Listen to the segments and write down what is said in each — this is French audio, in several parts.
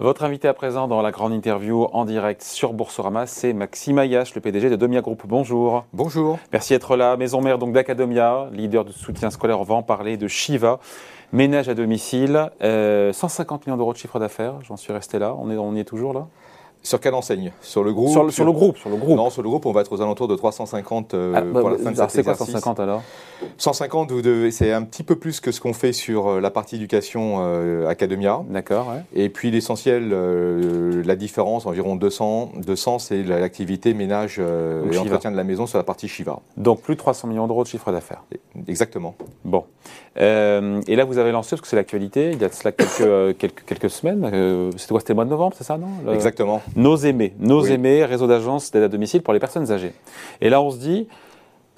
Votre invité à présent dans la grande interview en direct sur Boursorama, c'est Maxime Ayache, le PDG de Domia Group. Bonjour. Bonjour. Merci d'être là. Maison mère donc d'Academia, leader de soutien scolaire. On va en parler de Shiva. Ménage à domicile, 150 euh, millions d'euros de chiffre d'affaires. J'en suis resté là. On, est, on y est toujours là? Sur quelle enseigne? Sur le groupe? Sur le, groupe, sur le groupe. Non, sur le groupe, on va être aux alentours de 350 euh, ah, bah, pour la fin de cet C'est quoi 150 alors? 150, c'est un petit peu plus que ce qu'on fait sur euh, la partie éducation euh, Academia. D'accord. Ouais. Et puis l'essentiel, la différence, environ 200, 200 c'est l'activité ménage et entretien de la maison sur la partie Shiva. Donc plus de 300 millions d'euros de chiffre d'affaires. Exactement. Bon. et là, vous avez lancé, parce que c'est l'actualité, il y a cela quelques, quelques, quelques semaines, c'était quoi C'était le mois de novembre, c'est ça, non? Exactement. Nos aimés, nos aimés, réseau d'agences d'aide à domicile pour les personnes âgées. Et là, on se dit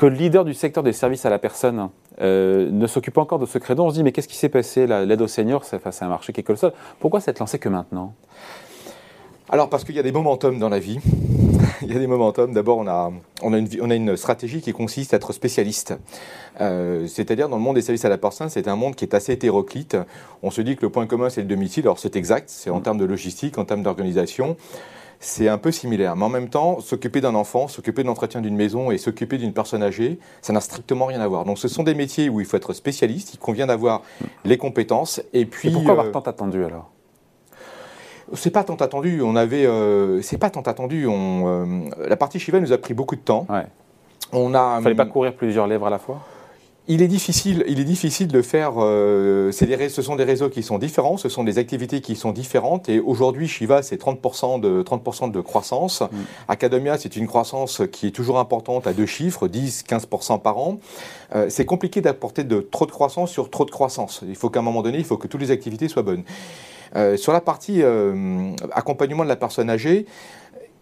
que le leader du secteur des services à la personne euh, ne s'occupe pas encore de ce credo. On se dit, mais qu'est-ce qui s'est passé L'aide aux seniors, c'est un marché qui est colossal. Pourquoi s'être lancé que maintenant? Alors parce qu'il y a des momentum dans la vie. Il y a des momentum. D'abord, on a, on, a une, on a une stratégie qui consiste à être spécialiste. Euh, c'est-à-dire, dans le monde des services à la personne, c'est un monde qui est assez hétéroclite. On se dit que le point commun, c'est le domicile. Alors, c'est exact. C'est en mm. termes de logistique, en termes d'organisation. C'est un peu similaire. Mais en même temps, s'occuper d'un enfant, s'occuper de l'entretien d'une maison et s'occuper d'une personne âgée, ça n'a strictement rien à voir. Donc, ce sont des métiers où il faut être spécialiste. Il convient d'avoir les compétences. Et puis. Et pourquoi avoir euh, tant attendu alors? C'est pas tant attendu. On avait, euh, c'est pas tant attendu. On, euh, la partie Shiva nous a pris beaucoup de temps. Ouais. On a. Fallait pas courir plusieurs lèvres à la fois? Il est difficile, il est difficile de faire. Euh, des, ce sont des réseaux qui sont différents, ce sont des activités qui sont différentes. Et aujourd'hui, Shiva, c'est 30% de 30% de croissance. Mm. Academia, c'est une croissance qui est toujours importante à deux chiffres, 10-15% par an. Euh, c'est compliqué d'apporter de trop de croissance sur trop de croissance. Il faut qu'à un moment donné, il faut que toutes les activités soient bonnes. Euh, sur la partie accompagnement de la personne âgée,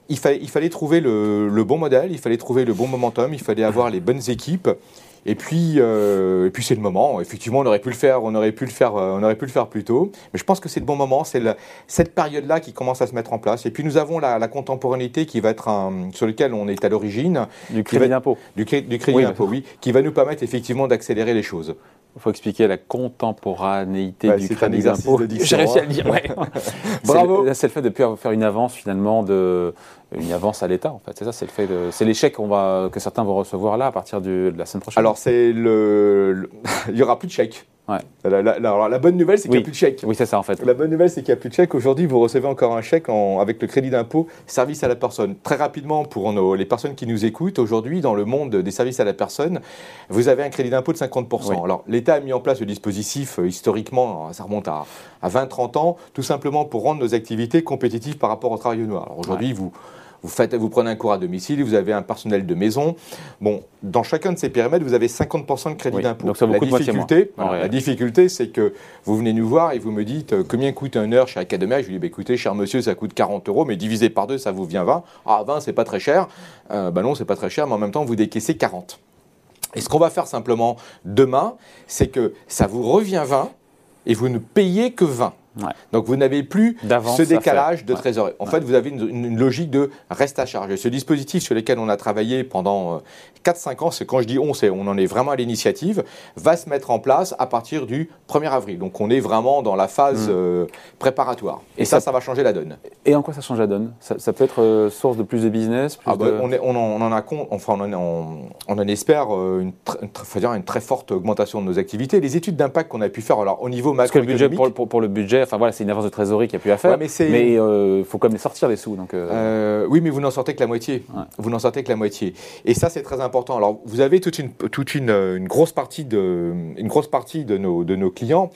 il, il fallait trouver le, le, bon modèle, il fallait trouver le bon momentum, il fallait avoir les bonnes équipes. Et puis, euh, et puis c'est le moment. Effectivement, on aurait pu le faire, on aurait pu le faire, on aurait pu le faire plus tôt. Mais je pense que c'est le bon moment. C'est cette période-là qui commence à se mettre en place. Et puis nous avons la, la contemporanéité qui va être un, sur lequel on est à l'origine. Du crédit d'impôt. Du, du, crédit d'impôt, oui, qui va nous permettre effectivement d'accélérer les choses. Il faut expliquer la contemporanéité bah, du crédit d'impôt. J'ai réussi à le dire. Ouais. Bravo. C'est le fait de pouvoir faire une avance finalement de une avance à l'État en fait. C'est ça, c'est le fait de, c'est l'échec qu'on va que certains vont recevoir là à partir de la semaine prochaine. Alors c'est le, il y aura plus de La, la, bonne nouvelle, c'est qu'il n'y a plus de chèque. Oui, c'est ça en fait. La bonne nouvelle, c'est qu'il n'y a plus de chèque. Aujourd'hui, vous recevez encore un chèque avec le crédit d'impôt service à la personne. Très rapidement, pour nos, les personnes qui nous écoutent, aujourd'hui, dans le monde des services à la personne, vous avez un crédit d'impôt de 50%. Alors, l'État a mis en place le dispositif, euh, historiquement, ça remonte à, à 20-30 ans, tout simplement pour rendre nos activités compétitives par rapport au travail noir. Alors aujourd'hui, vous vous, faites, vous prenez un cours à domicile, vous avez un personnel de maison. Bon, dans chacun de ces périmètres, vous avez 50% de crédit d'impôt. Donc ça la difficulté, la difficulté, c'est que vous venez nous voir et vous me dites euh, combien coûte une heure chez Academia? Je lui dis bah, écoutez, cher monsieur, ça coûte 40 euros, mais divisé par deux, ça vous vient 20. Ah, 20, c'est pas très cher. Euh, bah non, c'est pas très cher, mais en même temps, vous décaissez 40. Et ce qu'on va faire simplement demain, c'est que ça vous revient 20 et vous ne payez que 20. Donc vous n'avez plus ce décalage de trésorerie. En fait, vous avez une, logique de reste à charge. ce dispositif sur lequel on a travaillé pendant 4-5 euh, ans, c'est quand je dis on, c'est on en est vraiment à l'initiative, va se mettre en place à partir du 1er avril. Donc on est vraiment dans la phase mm. euh, préparatoire. Et, ça, ça, va changer la donne. Et en quoi ça change la donne? Ça, peut être euh, source de plus de business ah bah, On, est, on, en, a compte, enfin on en, on en espère une, une, une, très forte augmentation de nos activités. Les études d'impact qu'on a pu faire alors, au niveau macroéconomique... Parce que le budget pour, pour le budget enfin voilà, c'est une avance de trésorerie qui a plus à faire. mais il euh, faut quand même sortir des sous. Donc, euh. Euh, oui, mais vous n'en sortez que la moitié. Vous n'en sortez que la moitié. Et ça, c'est très important. Alors, vous avez toute une, toute une, une grosse partie de, une grosse partie de nos, de nos clients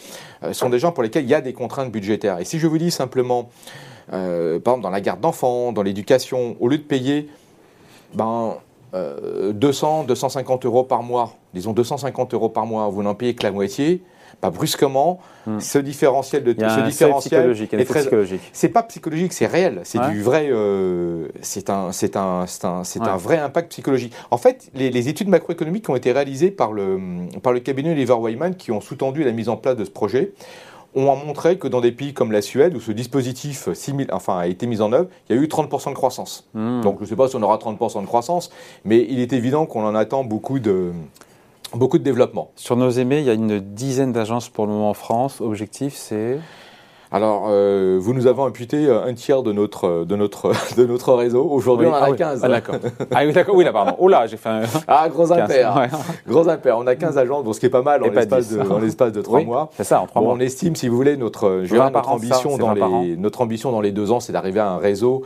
sont des gens pour lesquels il y a des contraintes budgétaires. Et si je vous dis simplement, par exemple, dans la garde d'enfants, dans l'éducation, au lieu de payer, ben 200, 250 euros par mois, disons 250 euros par mois, vous n'en payez que la moitié, bah, brusquement, hmm. ce différentiel de ce différentiel psychologique, est très psychologique. C'est pas psychologique, c'est réel. C'est du vrai. Euh, c'est un, c'est un, c'est un, c'est un, vrai impact psychologique. En fait, les, études macroéconomiques qui ont été réalisées par le par le cabinet Oliver Wyman, qui ont sous-tendu la mise en place de ce projet, ont montré que dans des pays comme la Suède, où ce dispositif enfin, a été mis en œuvre, il y a eu 30% de croissance. Hmm. Donc je ne sais pas si on aura 30% de croissance, mais il est évident qu'on en attend beaucoup de, Beaucoup de développement. Sur nos aimés, il y a une dizaine d'agences pour le moment en France. Objectif, c'est alors, euh, vous nous avez imputé euh, un tiers de notre, de notre, de notre réseau. Aujourd'hui, on en a 15. Ah, d'accord. ah oui, d'accord. Oui, là, pardon. Oh là, j'ai fait un. Ah, gros impair. Gros impair. On a 15 agents, ce qui est pas mal en l'espace de, l'espace de 3 mois. C'est ça, en 3 mois. On estime, si vous voulez, notre, notre, ambition, dans les, notre ambition dans les deux ans, c'est d'arriver à un réseau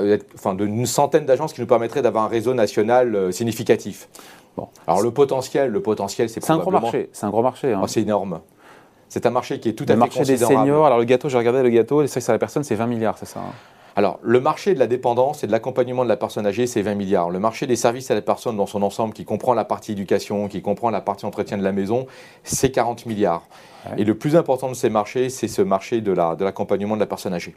euh, enfin, d'une centaine d'agences qui nous permettrait d'avoir un réseau national significatif. Bon. Alors le potentiel, le potentiel, c'est C'est un gros marché. C'est un gros marché. Hein. Oh, c'est énorme. C'est un marché qui est tout à fait Le marché des seniors, alors le gâteau, j'ai regardé le gâteau, les services à la personne, c'est 20 milliards, c'est ça hein alors, le marché de la dépendance et de l'accompagnement de la personne âgée, c'est 20 milliards. Le marché des services à la personne dans son ensemble, qui comprend la partie éducation, qui comprend la partie entretien de la maison, c'est 40 milliards. Et le plus important de ces marchés, c'est ce marché de l'accompagnement de, la personne âgée,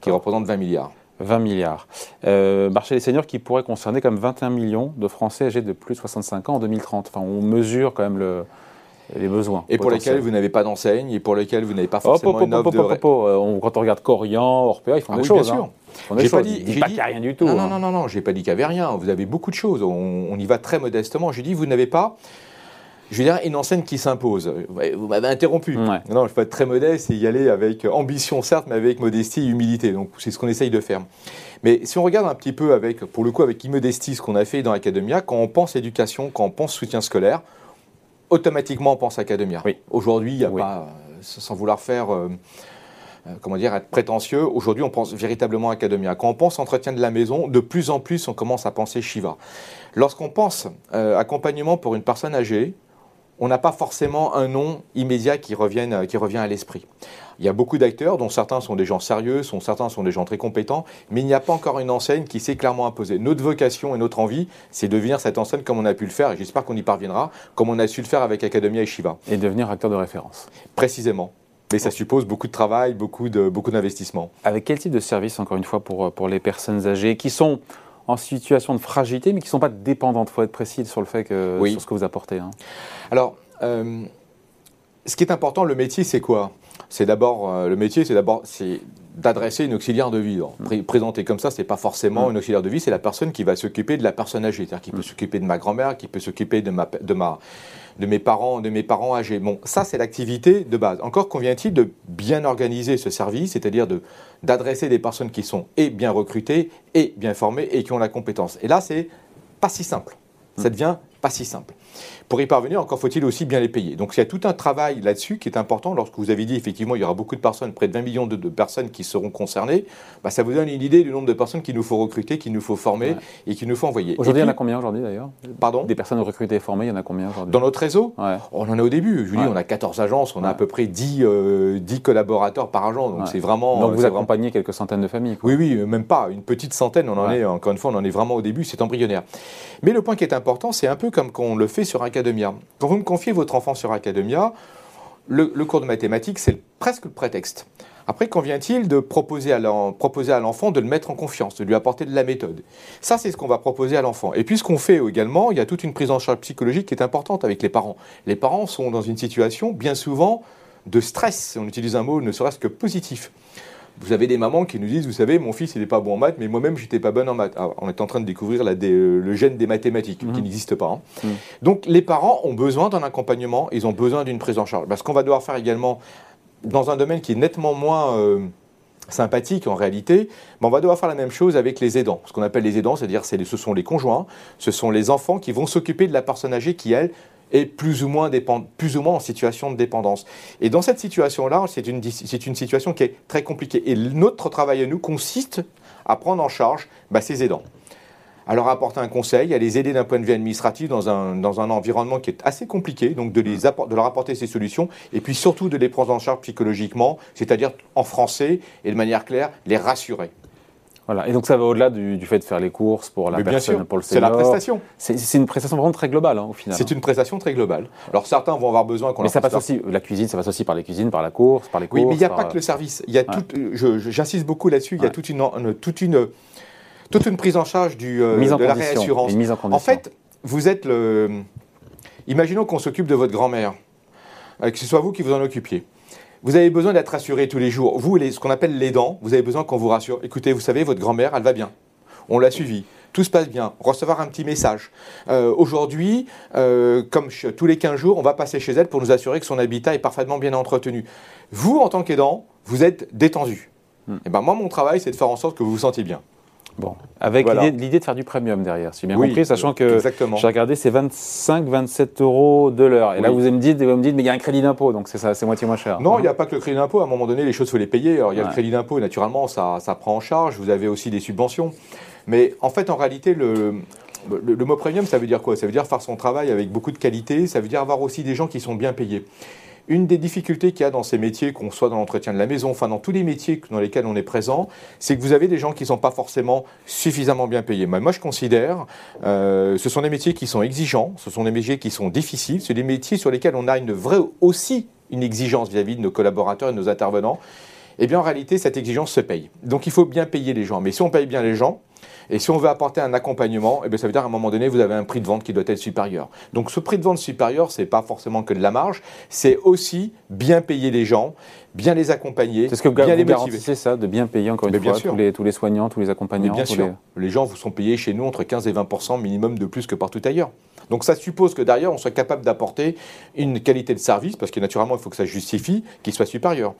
qui représente 20 milliards. 20 milliards. Euh, marché des seniors qui pourrait concerner comme 21 millions de Français âgés de plus de 65 ans en 2030. Enfin, on mesure quand même le, les besoins. Et pour lesquels vous n'avez pas d'enseigne, et pour lesquels vous n'avez pas forcément une offre de... Quand on regarde Corian, Orpea, ils font ah des choses. Bien sûr. Hein. J'ai pas dit, qu'il n'y a rien du tout. Non, non, hein. non, non, non j'ai pas dit qu'il n'y avait rien. Vous avez beaucoup de choses. On, y va très modestement. J'ai dit, vous n'avez pas je veux dire, une enseigne qui s'impose. Vous m'avez interrompu. Non, il faut être très modeste et y aller avec ambition, certes, mais avec modestie et humilité. Donc, c'est ce qu'on essaye de faire. Mais si on regarde un petit peu avec, pour le coup, avec immodestie, ce qu'on a fait dans l'Academia, quand on pense éducation, quand on pense soutien scolaire, automatiquement on pense Academia. Oui. Aujourd'hui, il n'y a pas, euh, sans vouloir faire, euh, euh, comment dire, être prétentieux, aujourd'hui on pense véritablement Academia. Quand on pense entretien de la maison, de plus en plus on commence à penser Shiva. Lorsqu'on pense accompagnement pour une personne âgée, on n'a pas forcément un nom immédiat qui, revienne, qui revient à l'esprit. Il y a beaucoup d'acteurs, dont certains sont des gens sérieux, dont certains sont des gens très compétents, mais il n'y a pas encore une enseigne qui s'est clairement imposée. Notre vocation et notre envie, c'est de devenir cette enseigne comme on a pu le faire, et j'espère qu'on y parviendra, comme on a su le faire avec Academia et Shiva. Et devenir acteur de référence. Précisément. Mais ça suppose beaucoup de travail, beaucoup d'investissement. Beaucoup avec quel type de service, encore une fois, pour, pour les personnes âgées qui sont en situation de fragilité, mais qui ne sont pas dépendantes Il faut être précis sur le fait que, sur ce que vous apportez. Hein. Alors, euh, ce qui est important, le métier, c'est quoi? C'est d'abord euh, le métier, c'est d'abord c'est d'adresser une auxiliaire de vie. Mm. Présenté comme ça, c'est pas forcément mm. une auxiliaire de vie, c'est la personne qui va s'occuper de la personne âgée, c'est-à-dire qui peut mm. s'occuper de ma grand-mère, qui peut s'occuper de ma, de ma de mes parents, de mes parents âgés. Bon, ça c'est l'activité de base. Encore convient-il de bien organiser ce service, c'est-à-dire de d'adresser des personnes qui sont et bien recrutées et bien formées et qui ont la compétence. Et là, c'est pas si simple. Ça devient pas si simple. Pour y parvenir, encore faut-il aussi bien les payer. Donc il y a tout un travail là-dessus qui est important. Lorsque vous avez dit effectivement il y aura beaucoup de personnes, près de 20 millions de, personnes qui seront concernées, bah, ça vous donne une idée du nombre de personnes qu'il nous faut recruter, qu'il nous faut former et qu'il nous faut envoyer. Aujourd'hui, il y en a combien aujourd'hui d'ailleurs? Pardon? Des personnes recrutées et formées, il y en a combien aujourd'hui? Dans notre réseau? On en est au début. Je vous dis, on a 14 agences, on a à peu près 10, 10 euh, collaborateurs par agent. Donc c'est vraiment. Donc vous accompagnez quelques centaines de familles Oui, oui, même pas. Une petite centaine, on en est, encore une fois, on en est vraiment au début, c'est embryonnaire. Mais le point qui est important, c'est un peu comme quand on le fait sur Quand vous me confiez votre enfant sur Academia, le, cours de mathématiques, c'est presque le prétexte. Après, convient-il de proposer à l'enfant de le mettre en confiance, de lui apporter de la méthode? Ça, c'est ce qu'on va proposer à l'enfant. Et puis, ce qu'on fait également, il y a toute une prise en charge psychologique qui est importante avec les parents. Les parents sont dans une situation, bien souvent, de stress, on utilise un mot ne serait-ce que positif. Vous avez des mamans qui nous disent, vous savez, mon fils, il n'est pas bon en maths, mais moi-même, je n'étais pas bonne en maths. Ah, on est en train de découvrir euh, le gène des mathématiques, qui mhm. n'existe pas. Hein. Mhm. Donc, les parents ont besoin d'un accompagnement, ils ont besoin d'une prise en charge. Parce qu'on va devoir faire également, dans un domaine qui est nettement moins... Euh, sympathique en réalité, mais on va devoir faire la même chose avec les aidants. Ce qu'on appelle les aidants, c'est-à-dire ce sont les conjoints, ce sont les enfants qui vont s'occuper de la personne âgée qui, elle, est plus ou moins, plus ou moins en situation de dépendance. Et dans cette situation-là, c'est une, une, situation qui est très compliquée. Et notre travail à nous consiste à prendre en charge bah, ces aidants à leur apporter un conseil, à les aider d'un point de vue administratif dans un, dans un environnement qui est assez compliqué, donc de, les de leur apporter ces solutions, et puis surtout de les prendre en charge psychologiquement, c'est-à-dire en français et de manière claire, les rassurer. Voilà. Et donc ça va au-delà du, fait de faire les courses pour la personne, pour le senior. C'est la prestation. C'est une prestation vraiment très globale hein, au final. C'est une prestation très globale. Alors certains vont avoir besoin qu'on. Mais ça passe aussi la cuisine, ça passe aussi par les cuisines, par la course, par les courses. Oui, mais il n'y a pas que le service. Il y a tout. J'insiste beaucoup là-dessus. Il y a toute une, toute une toute une prise en charge du, euh, de la réassurance. mise en, en fait, vous êtes le. Imaginons qu'on s'occupe de votre grand-mère, euh, que ce soit vous qui vous en occupiez. Vous avez besoin d'être rassuré tous les jours. Vous, ce qu'on appelle les dents, vous avez besoin qu'on vous rassure. Écoutez, vous savez, votre grand-mère, elle va bien. On l'a suivie. Tout se passe bien. Recevoir un petit message. Euh, aujourd'hui, euh, comme tous les 15 jours, on va passer chez elle pour nous assurer que son habitat est parfaitement bien entretenu. Vous, en tant qu'aidant, vous êtes détendu. Hmm. Et eh ben moi, mon travail, c'est de faire en sorte que vous vous sentiez bien. Bon, avec l'idée de faire du premium derrière, si j'ai bien compris, sachant que j'ai regardé, c'est 25-27 euros de l'heure. Et là, vous me, dites, vous me dites, mais il y a un crédit d'impôt, donc c'est moitié moins cher. Non, il n'y a pas que le crédit d'impôt. À un moment donné, les choses, il faut les payer. Alors, il y a le crédit d'impôt, naturellement, ça, ça prend en charge. Vous avez aussi des subventions. Mais en fait, en réalité, le, le, mot premium, ça veut dire quoi? Ça veut dire faire son travail avec beaucoup de qualité, ça veut dire avoir aussi des gens qui sont bien payés. Une des difficultés qu'il y a dans ces métiers, qu'on soit dans l'entretien de la maison, enfin dans tous les métiers dans lesquels on est présent, c'est que vous avez des gens qui ne sont pas forcément suffisamment bien payés. moi, je considère, euh, ce sont des métiers qui sont exigeants, ce sont des métiers qui sont difficiles, c'est des métiers sur lesquels on a aussi une exigence vis-à-vis de nos collaborateurs et de nos intervenants. Eh bien, en réalité, cette exigence se paye. Donc, il faut bien payer les gens. Mais si on paye bien les gens, et si on veut apporter un accompagnement, eh bien, ça veut dire qu'à un moment donné, vous avez un prix de vente qui doit être supérieur. Donc ce prix de vente supérieur, ce n'est pas forcément que de la marge, c'est aussi bien payer les gens, bien les accompagner, C'est ce que vous, bien les garantissez ça, de bien payer encore une fois Tous, les, tous les soignants, tous les accompagnants Bien sûr. Les... gens vous sont payés chez nous entre 15 et 20% minimum de plus que partout ailleurs. Donc ça suppose que derrière, on soit capable d'apporter une qualité de service, parce que naturellement, il faut que ça justifie, qu'il soit supérieur.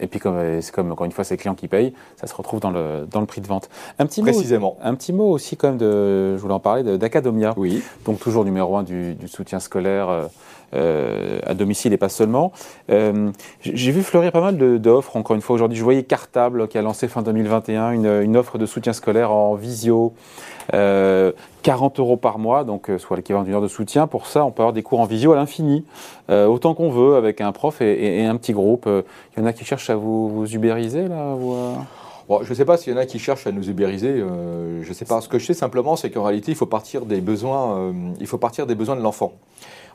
Et puis, comme c'est comme, encore une fois, c'est les clients qui payent, ça se retrouve dans le, dans le prix de vente. Un petit Précisément. Mot, un petit mot aussi, comme de, je voulais en parler, d'Acadomia. Oui. Donc, toujours numéro un du, du soutien scolaire euh, à domicile et pas seulement. Euh, j'ai vu fleurir pas mal d'offres, encore une fois, aujourd'hui. Je voyais Cartable qui a lancé fin 2021 une, offre de soutien scolaire en visio. 40 euh, euros par mois, donc soit l'équivalent d'une heure de soutien. Pour ça, on peut avoir des cours en visio à l'infini, autant qu'on veut, avec un prof et, un petit groupe. Il y en a qui cherchent à vous, vous ubériser là je ne sais pas s'il y en a qui cherchent à nous ubériser. je ne sais pas. Ce que je sais simplement, c'est qu'en réalité, il faut partir des besoins. il faut partir des besoins de l'enfant.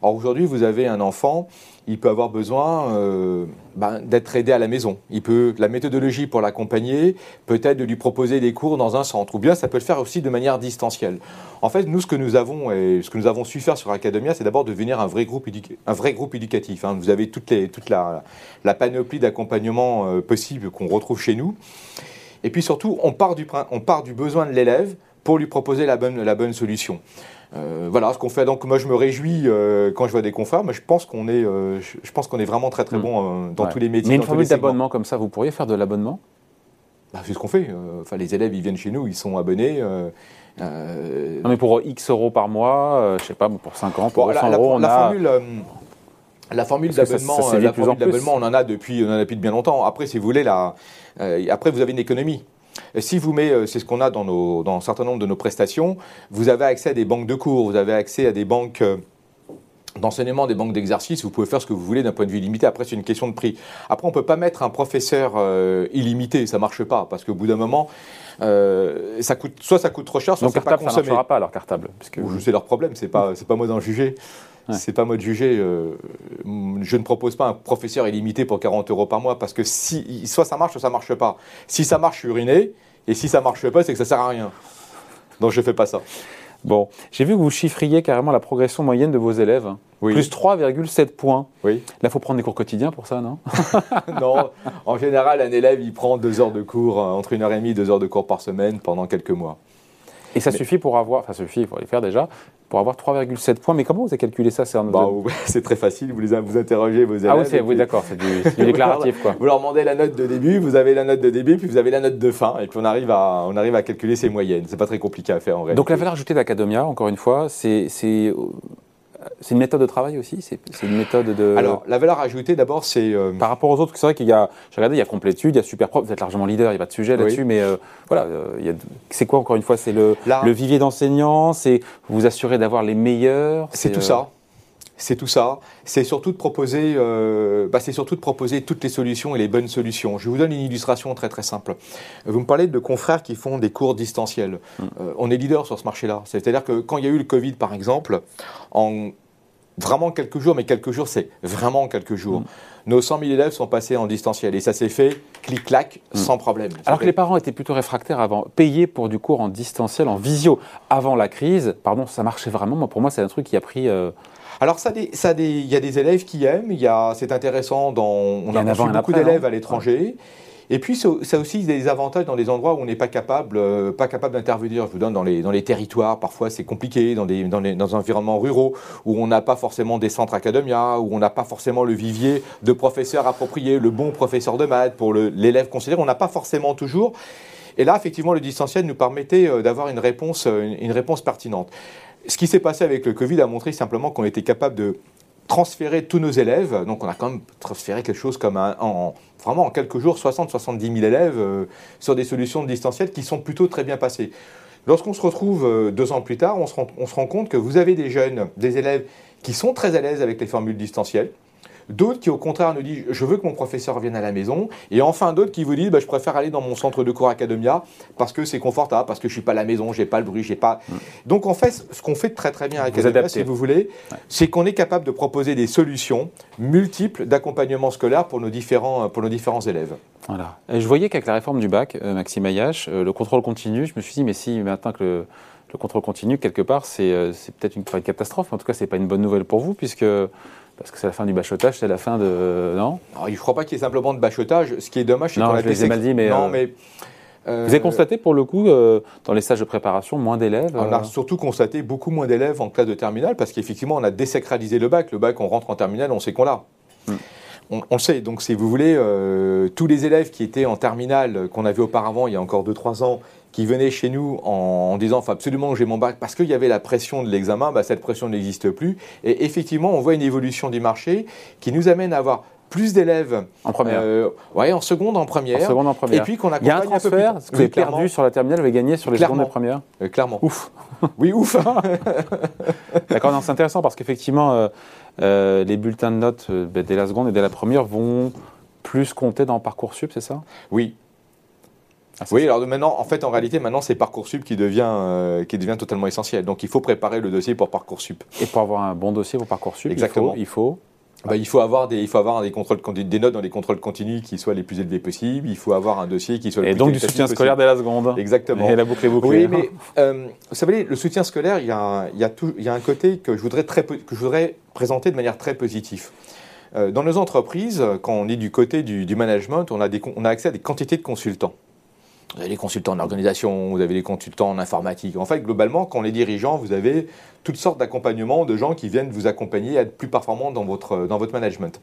Alors aujourd'hui, vous avez un enfant, il peut avoir besoin euh, ben, d'être aidé à la maison. Il peut la méthodologie pour l'accompagner, peut-être de lui proposer des cours dans un centre, ou bien ça peut le faire aussi de manière distancielle. En fait, nous, ce que nous avons ce que nous avons su faire sur Academia, c'est d'abord devenir un vrai groupe, un vrai groupe éducatif. Hein. Vous avez toutes les, toute la, la panoplie d'accompagnement euh, possible qu'on retrouve chez nous. Et puis surtout, on part du, on part du besoin de l'élève pour lui proposer la bonne, la bonne solution. Euh, voilà ce qu'on fait. Donc moi je me réjouis euh, quand je vois des confrères, mais je pense qu'on est, euh, je pense qu'on est vraiment très très mm. bon dans tous les métiers. Mais une formule d'abonnement comme ça, vous pourriez faire de l'abonnement? Bah, C'est ce qu'on fait. Enfin les élèves ils viennent chez nous, ils sont abonnés. non mais pour X euros par mois, je sais pas, pour 5 ans, pour 100 euros, on la a... formule, la formule d'abonnement, on en a depuis, on en a depuis bien longtemps. Après, si vous voulez, la, après vous avez une économie. Si vous mettez, euh, c'est ce qu'on a dans, dans un certain nombre de nos prestations, vous avez accès à des banques de cours, vous avez accès à des banques euh, d'enseignement, des banques d'exercice, vous pouvez faire ce que vous voulez d'un point de vue limité. Après, c'est une question de prix. Après, on ne peut pas mettre un professeur euh, illimité, ça ne marche pas, parce qu'au bout d'un moment, ça coûte, soit ça coûte trop cher, soit c'est pas consommé. ça ne marchera pas alors cartable. Puisque... C'est leur problème, c'est pas, pas moi d'en juger. C'est pas moi de juger. Euh, je ne propose pas un professeur illimité pour 40 euros par mois parce que si, soit ça marche, soit ça marche pas. Si ça marche, je suis uriné. Et si ça marche pas, c'est que ça sert à rien. Donc je fais pas ça. Bon, j'ai vu que vous chiffriez carrément la progression moyenne de vos élèves. Oui. Plus 3,7 points. Oui. Là, il faut prendre des cours quotidiens pour ça, non? Non. En général, un élève, il prend deux heures de cours, euh, entre une heure et demie, deux heures de cours par semaine pendant quelques mois. Et ça suffit pour avoir, enfin, ça suffit, il faut les faire déjà, pour avoir 3,7 points. Mais comment vous avez calculé ça C'est bah, très facile, vous, les, vous interrogez vos élèves. Ah oui, d'accord, c'est du, déclaratif. Quoi. Vous leur demandez la note de début, vous avez la note de début, puis vous avez la note de fin, et puis on arrive à, on arrive à calculer ces moyennes. C'est pas très compliqué à faire en réalité. Donc la valeur ajoutée d'Academia, encore une fois, c'est c'est une méthode de travail aussi C'est une méthode de. Alors, la valeur ajoutée, d'abord, c'est. Euh, Par rapport aux autres, c'est vrai qu'il y a. J'ai regardé, il y a Complétude, il y a Superprop, vous êtes largement leader, il n'y a pas de sujet là-dessus, mais euh, voilà, euh, c'est quoi encore une fois C'est le, le, vivier d'enseignants, c'est vous assurer d'avoir les meilleurs C'est tout ça c'est tout ça. C'est surtout de proposer, euh, bah, c'est surtout de proposer toutes les solutions et les bonnes solutions. Je vous donne une illustration très très simple. Vous me parlez de confrères qui font des cours distanciels. Mm. Euh, on est leader sur ce marché-là. C'est-à-dire que quand il y a eu le Covid, par exemple, en vraiment quelques jours, mais quelques jours, c'est vraiment quelques jours. Mm. Nos 100 000 élèves sont passés en distanciel et ça s'est fait clic-clac mm. sans problème. Alors que les parents étaient plutôt réfractaires avant, payer pour du cours en distanciel, en visio, avant la crise, pardon, ça marchait vraiment. pour moi, c'est un truc qui a pris. Euh, alors, ça, ça il y a des élèves qui aiment, c'est intéressant, dans, on a, beaucoup d'élèves à l'étranger. Et puis, ça a aussi des avantages dans des endroits où on n'est pas capable, euh, pas capable d'intervenir. Je vous donne dans les, dans les territoires, parfois c'est compliqué, dans des, dans, les, dans des environnements ruraux, où on n'a pas forcément des centres academia, où on n'a pas forcément le vivier de professeurs appropriés, le bon professeur de maths pour l'élève considéré. On n'a pas forcément toujours. Et là, effectivement, le distanciel nous permettait euh, d'avoir une réponse, euh, une réponse pertinente. Ce qui s'est passé avec le Covid a montré simplement qu'on était capable de transférer tous nos élèves. Donc on a quand même transféré quelque chose comme en, vraiment en quelques jours 60-70 000 élèves euh, sur des solutions de distanciel qui sont plutôt très bien passées. Lorsqu'on se retrouve euh, deux ans plus tard, on se rend compte que vous avez des jeunes, des élèves qui sont très à l'aise avec les formules distancielles, D'autres qui, au contraire, nous disent Je veux que mon professeur vienne à la maison. Et enfin, d'autres qui vous disent bah, Je préfère aller dans mon centre de cours Academia parce que c'est confortable, parce que je ne suis pas à la maison, j'ai pas le bruit, j'ai pas. Mm. Donc, en fait, ce qu'on fait très très bien à Academia, si vous voulez, c'est qu'on est capable de proposer des solutions multiples d'accompagnement scolaire pour nos différents, pour nos différents élèves. Voilà. Et je voyais qu'avec la réforme du bac, euh, Maxime Ayache, euh, le contrôle continu, je me suis dit Mais si maintenant que le le contrôle continu, quelque part, c'est euh, peut-être une, une, catastrophe. En tout cas, ce n'est pas une bonne nouvelle pour vous, puisque parce que c'est la fin du bachotage, c'est la fin de. Non? Je ne crois pas qu'il y ait simplement de bachotage. Ce qui est dommage, c'est qu'on a je mal dit, mais. Non, euh, mais euh, Vous avez constaté pour le coup, euh, dans les stages de préparation, moins d'élèves On a surtout constaté beaucoup moins d'élèves en classe de terminale parce qu'effectivement, on a désacralisé le bac. Le bac, on rentre en terminale, on sait qu'on l'a. Hmm. On, le sait. Donc, si vous voulez, tous les élèves qui étaient en terminale, qu'on avait auparavant, il y a encore 2-3 ans, qui venaient chez nous en, disant faut absolument que j'ai mon bac parce qu'il y avait la pression de l'examen, bah, cette pression n'existe plus. Et effectivement, on voit une évolution du marché qui nous amène à avoir plus d'élèves en première, euh, ouais, en seconde, en première, en seconde, en première. Et puis qu'on a Il y a un transfert. ce que vous avez perdu sur la terminale, vous avez gagné sur les secondes et premières. Euh, clairement. Ouf. oui, ouf. D'accord, c'est intéressant parce qu'effectivement, euh, les bulletins de notes ben, dès la seconde et dès la première vont plus compter dans parcoursup, c'est ça? Oui, ah, oui, alors maintenant, en fait, en réalité, maintenant, c'est Parcoursup qui devient, euh, qui devient totalement essentiel. Donc, il faut préparer le dossier pour Parcoursup. Et pour avoir un bon dossier pour Parcoursup, Exactement. il faut, bah, il faut avoir des, il faut avoir des contrôles, des notes dans les contrôles continus qui soient les plus élevés possibles. Il faut avoir un dossier qui soit le et donc du soutien scolaire dès la seconde. Exactement. Et la boucle est bouclée. Oui, mais euh, vous savez, le soutien scolaire, il y, a, il, y a tout, il y a un côté que je voudrais très, que je voudrais présenter de manière très positive. Euh, dans nos entreprises, quand on est du côté du, du management, on a, des, on a accès à des quantités de consultants. Vous avez les consultants en organisation, vous avez les consultants en informatique. En fait, globalement, quand on est dirigeant, vous avez toutes sortes d'accompagnements de gens qui viennent vous accompagner à être plus performant dans votre, dans votre management.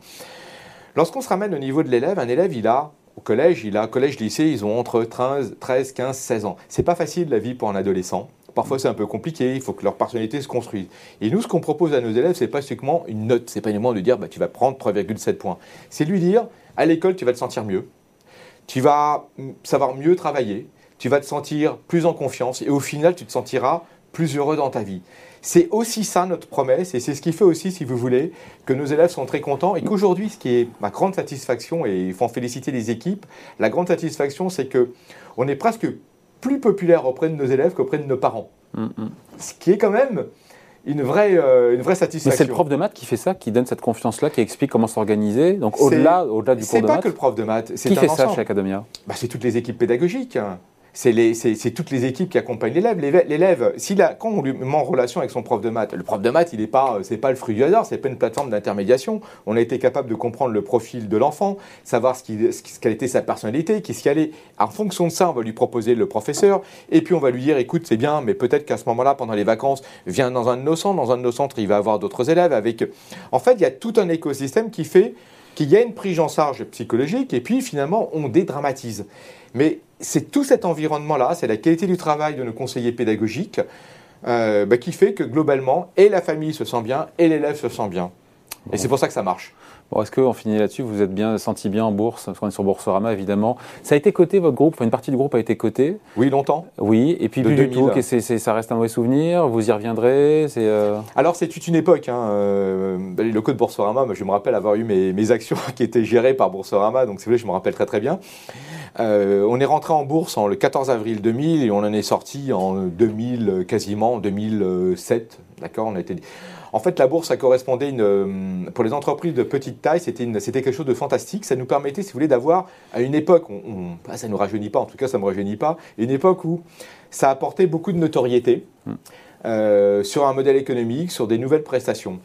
Lorsqu'on se ramène au niveau de l'élève, un élève, il a au collège, il a collège, lycée, ils ont entre 13, 13 15, 16 ans. C'est pas facile la vie pour un adolescent. Parfois, c'est un peu compliqué. Il faut que leur personnalité se construise. Et nous, ce qu'on propose à nos élèves, c'est pas uniquement une note. C'est pas uniquement de dire, bah, tu vas prendre 3,7 points. C'est lui dire, à l'école, tu vas te sentir mieux tu vas savoir mieux travailler, tu vas te sentir plus en confiance et au final, tu te sentiras plus heureux dans ta vie. C'est aussi ça notre promesse et c'est ce qui fait aussi, si vous voulez, que nos élèves sont très contents et qu'aujourd'hui, ce qui est ma grande satisfaction, et il faut en féliciter les équipes, la grande satisfaction, c'est que on est presque plus populaire auprès de nos élèves qu'auprès de nos parents. Mm, mm. Ce qui est quand même une vraie, euh, une vraie satisfaction. Mais c'est le prof de maths qui fait ça, qui donne cette confiance-là, qui explique comment s'organiser. Donc au-delà, au-delà du cours de maths. C'est pas que le prof de maths. Qui fait ça chez Academia? Bah, C'est toutes les équipes pédagogiques c'est toutes les équipes qui accompagnent l'élève. L'élève, quand on lui met en relation avec son prof de maths, le prof de maths, il n'est pas, c'est pas le fruit du hasard, c'est pas une plateforme d'intermédiation. On a été capable de comprendre le profil de l'enfant, savoir ce, qui, ce quelle était sa personnalité, qu'est-ce qui allait. En fonction de ça, on va lui proposer le professeur, et puis on va lui dire, écoute, c'est bien, mais peut-être qu'à ce moment-là, pendant les vacances, viens dans un de nos centres. Dans un de nos centres, il va avoir d'autres élèves. Avec, en fait, il y a tout un écosystème qui fait qu'il y a une prise en charge psychologique, et puis finalement, on dédramatise. Mais c'est tout cet environnement-là, c'est la qualité du travail de nos conseillers pédagogiques euh, bah, qui fait que globalement, et la famille se sent bien, et l'élève se sent bien. Et c'est pour ça que ça marche. Bon, est-ce qu'on finit là-dessus? Vous êtes bien senti bien en bourse Parce qu'on est sur Boursorama, évidemment. Ça a été coté, votre groupe Enfin, une partie du groupe a été coté Oui, longtemps. Oui, et puis plus du tout. ça reste un mauvais souvenir? Vous y reviendrez? Euh Alors, c'est toute une époque. Hein. Euh, les locaux de Boursorama, je me rappelle avoir eu mes, mes actions qui étaient gérées par Boursorama, donc c'est vrai, je me rappelle très très bien. Euh, on est rentré en bourse en, le 14 avril 2000 et on en est sorti en 2000, quasiment en 2007. D'accord on a été... En fait, la bourse, ça correspondait une, euh, pour les entreprises de petite taille, c'était quelque chose de fantastique. Ça nous permettait, si vous voulez, d'avoir à une époque, on, ah, ça ne nous rajeunit pas, en tout cas, ça ne me rajeunit pas, une époque où ça apportait beaucoup de notoriété. Hmm. sur un modèle économique, sur des nouvelles prestations.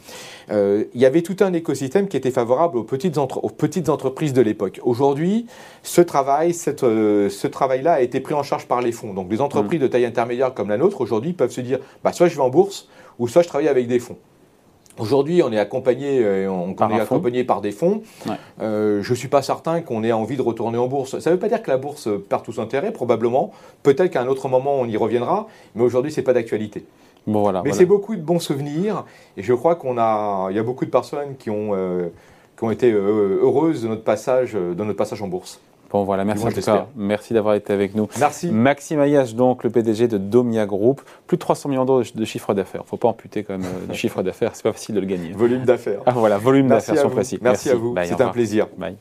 il y avait tout un écosystème qui était favorable aux petites, aux petites entreprises de l'époque. Aujourd'hui, ce travail, ce travail-là a été pris en charge par les fonds. Donc les entreprises mmh. de taille intermédiaire comme la nôtre aujourd'hui peuvent se dire, bah, soit je vais en bourse, ou soit je travaille avec des fonds. Aujourd'hui, on est accompagné, euh, on, par, est accompagné par des fonds. Euh, je ne suis pas certain qu'on ait envie de retourner en bourse. Ça ne veut pas dire que la bourse perd tout son intérêt, probablement. Peut-être qu'à un autre moment, on y reviendra. Mais aujourd'hui, ce n'est pas d'actualité. Bon, voilà, mais c'est beaucoup de bons souvenirs. Et je crois qu'on a, il y a beaucoup de personnes qui ont, euh, qui ont été heureuses de notre passage, de notre passage en bourse. Bon voilà, merci en tout cas. Merci d'avoir été avec nous. Merci. Maxime Ayache, donc le PDG de Domia Group, plus de 300 millions d'euros de chiffre d'affaires. Il ne faut pas amputer quand même euh, du chiffre d'affaires, c'est pas facile de le gagner. Volume d'affaires. Ah voilà, volume d'affaires, sont précis. Merci, à vous, c'est un plaisir. Bye.